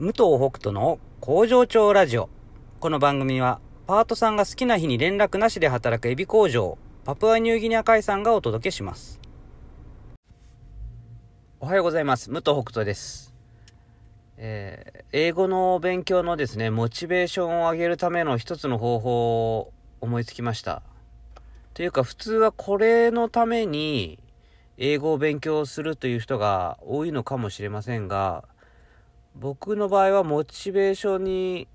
武藤北斗の工場長ラジオ。この番組は、パートさんが好きな日に連絡なしで働くエビ工場、パプアニューギニア海産がお届けします。おはようございます。武藤北斗です。えー英語の勉強のですね、モチベーションを上げるための一つの方法を思いつきました。というか、普通はこれのために英語を勉強するという人が多いのかもしれませんが、僕の場合はモチベーションに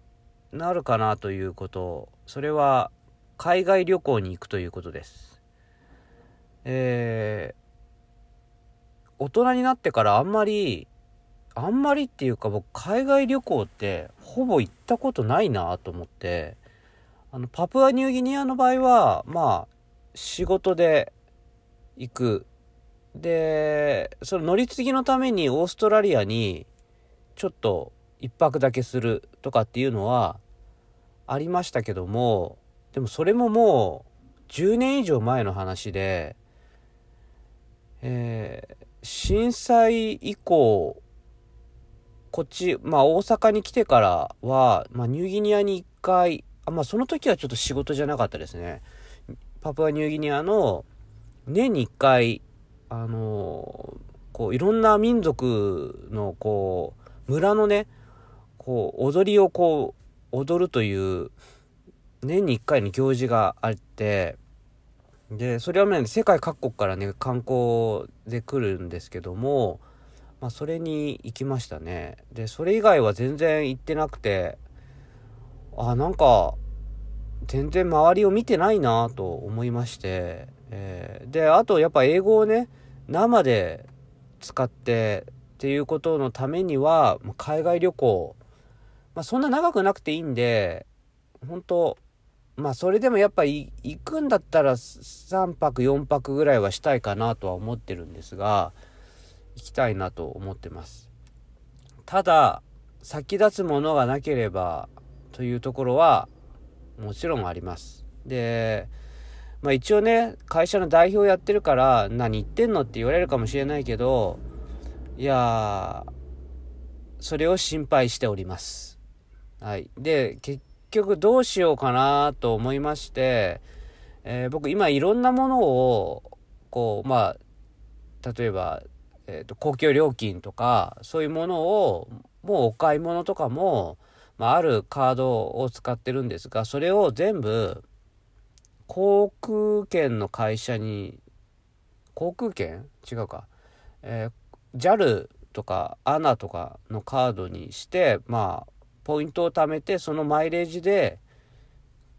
なるかなということそれは海外旅行に行くということです。えー、大人になってからあんまりあんまりっていうか僕海外旅行ってほぼ行ったことないなと思ってあのパプアニューギニアの場合はまあ仕事で行く。でその乗り継ぎのためにオーストラリアにちょっと一泊だけするとかっていうのはありましたけどもでもそれももう10年以上前の話で、えー震災以降こっちまあ大阪に来てからは、まあ、ニューギニアに1回あまあその時はちょっと仕事じゃなかったですね。パプアニューギニアの年に1回あのこういろんな民族のこう村のねこう踊りをこう踊るという年に1回の行事があってでそれはね世界各国からね観光で来るんですけども、まあ、それに行きましたね。でそれ以外は全然行ってなくてあなんか全然周りを見てないなと思いまして、えーであとやっぱ英語をね生で使ってっていうことのためにはまあ海外旅行、まあ、そんな長くなくていいんで本当まあそれでもやっぱり行くんだったら3泊4泊ぐらいはしたいかなとは思ってるんですが行きたいなと思ってます。ただ先立つものがなければというところはもちろんあります。でまあ一応ね会社の代表やってるから何言ってんのって言われるかもしれないけどいやそれを心配しております。はい。で結局どうしようかなと思いまして、えー僕今いろんなものをこうまあ例えば、えーと公共料金とかそういうものをもうお買い物とかも、まあ、あるカードを使ってるんですがそれを全部航空券の会社に航空券？違うか、えー JAL とか ANA とかのカードにしてまあポイントを貯めてそのマイレージで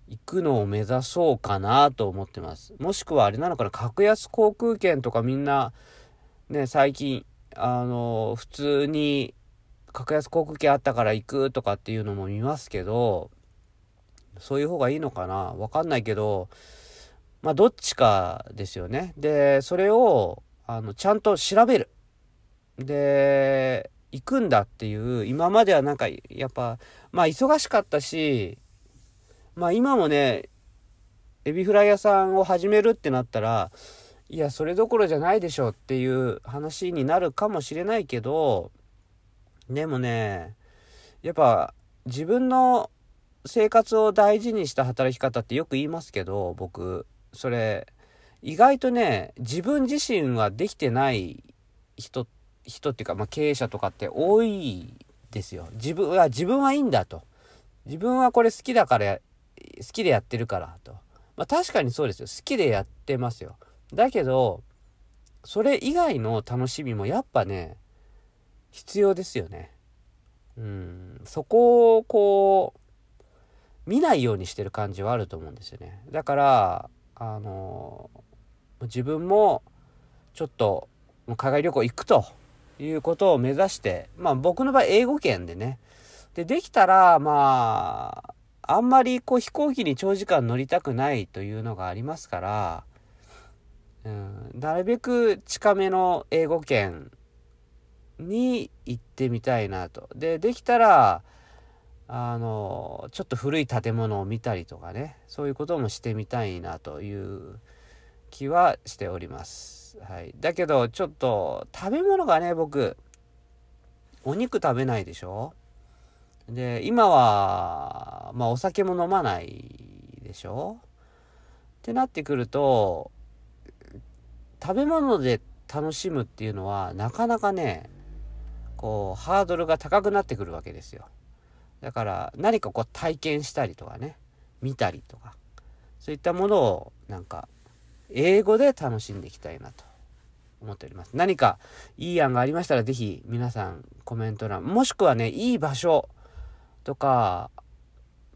行くのを目指そうかなと思ってます。もしくはあれなのかな格安航空券とかみんなね最近あの普通に格安航空券あったから行くとかっていうのも見ますけどそういう方がいいのかなわかんないけどまあどっちかですよね。でそれをあのちゃんと調べる。で行くんだっていう今まではなんかやっぱまあ忙しかったしまあ今もねエビフライ屋さんを始めるってなったらいやそれどころじゃないでしょっていう話になるかもしれないけどでもねやっぱ自分の生活を大事にした働き方ってよく言いますけど僕それ意外とね自分自身はできてない人って人っていうか、まあ、経営者とかって多いですよ。自分は自分はいいんだと。自分はこれ好きだから好きでやってるからと。まあ確かにそうですよ。好きでやってますよ。だけどそれ以外の楽しみもやっぱね必要ですよね。うん。そこをこう見ないようにしてる感じはあると思うんですよね。だからあの自分もちょっと海外旅行行くと。いうことを目指してまあ僕の場合英語圏でねでできたらまああんまりこう飛行機に長時間乗りたくないというのがありますから、うん、なるべく近めの英語圏に行ってみたいなと。でできたらあのちょっと古い建物を見たりとかねそういうこともしてみたいなという気はしております。はい、だけどちょっと食べ物がね僕お肉食べないでしょ？で、今は、まあお酒も飲まないでしょ？ってなってくると、食べ物で楽しむっていうのはなかなかね、こう、ハードルが高くなってくるわけですよ。だから何かこう体験したりとかね、見たりとか、そういったものをなんか英語で楽しんでいきたいなと思っております。何かいい案がありましたら、ぜひ皆さんコメント欄、もしくはね、いい場所とか、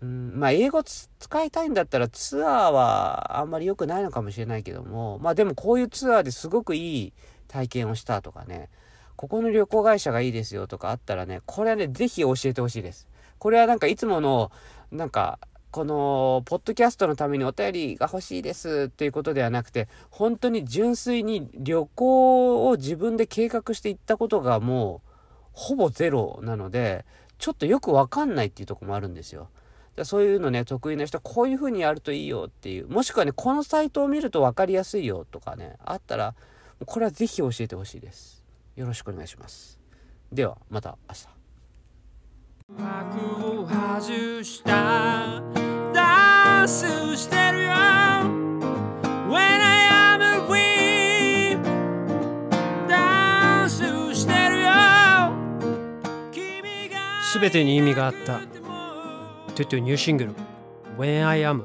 うん、まあ、英語使いたいんだったらツアーはあんまり良くないのかもしれないけども、まあでもこういうツアーですごくいい体験をしたとかね、ここの旅行会社がいいですよとかあったらね、これはね、ぜひ教えてほしいです。これはなんかいつもの、なんか、この、ポッドキャストのためにお便りが欲しいですっていうことではなくて、本当に純粋に旅行を自分で計画していったことがもう、ほぼゼロなので、ちょっとよくわかんないっていうとこもあるんですよ。そういうのね、得意な人はこういう風にやるといいよっていう。もしくはね、このサイトを見ると分かりやすいよとかね、あったら、これはぜひ教えてほしいです。よろしくお願いします。では、また明日。全てに意味があった。トゥトゥニューシングル When I Am